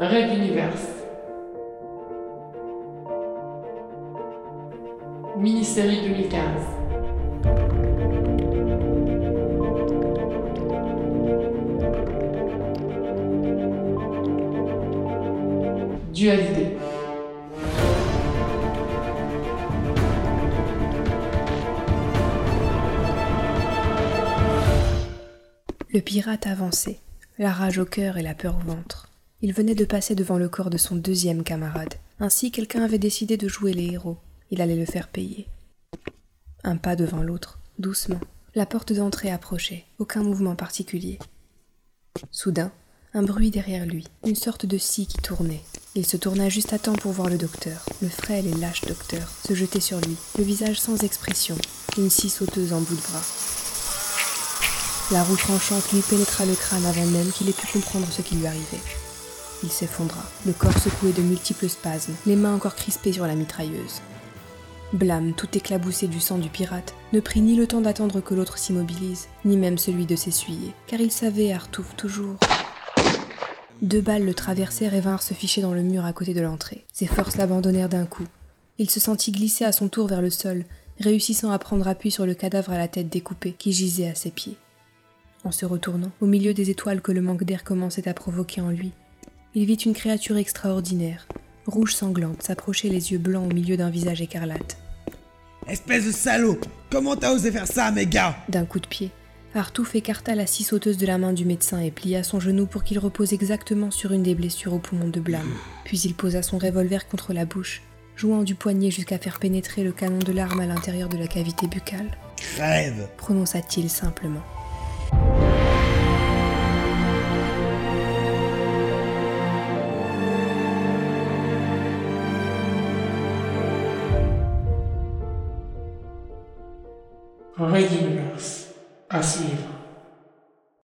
Red Universe. Mini-série 2015. Dualité. Le pirate avançait, la rage au cœur et la peur au ventre. Il venait de passer devant le corps de son deuxième camarade. Ainsi, quelqu'un avait décidé de jouer les héros. Il allait le faire payer. Un pas devant l'autre, doucement. La porte d'entrée approchait, aucun mouvement particulier. Soudain, un bruit derrière lui, une sorte de scie qui tournait. Il se tourna juste à temps pour voir le docteur, le frêle et lâche docteur, se jeter sur lui, le visage sans expression, une scie sauteuse en bout de bras. La roue tranchante lui pénétra le crâne avant même qu'il ait pu comprendre ce qui lui arrivait. Il s'effondra, le corps secoué de multiples spasmes, les mains encore crispées sur la mitrailleuse. Blâme, tout éclaboussé du sang du pirate, ne prit ni le temps d'attendre que l'autre s'immobilise, ni même celui de s'essuyer, car il savait, Artouf, toujours. Deux balles le traversèrent et vinrent se ficher dans le mur à côté de l'entrée. Ses forces l'abandonnèrent d'un coup. Il se sentit glisser à son tour vers le sol, réussissant à prendre appui sur le cadavre à la tête découpée qui gisait à ses pieds. En se retournant, au milieu des étoiles que le manque d'air commençait à provoquer en lui, il vit une créature extraordinaire, rouge sanglante, s'approcher les yeux blancs au milieu d'un visage écarlate. Espèce de salaud Comment t'as osé faire ça, mes gars? D'un coup de pied, Artouf écarta la scie sauteuse de la main du médecin et plia son genou pour qu'il repose exactement sur une des blessures au poumon de Blâme. Puis il posa son revolver contre la bouche, jouant du poignet jusqu'à faire pénétrer le canon de l'arme à l'intérieur de la cavité buccale, Crève prononça-t-il simplement. Red Universe. À suivre.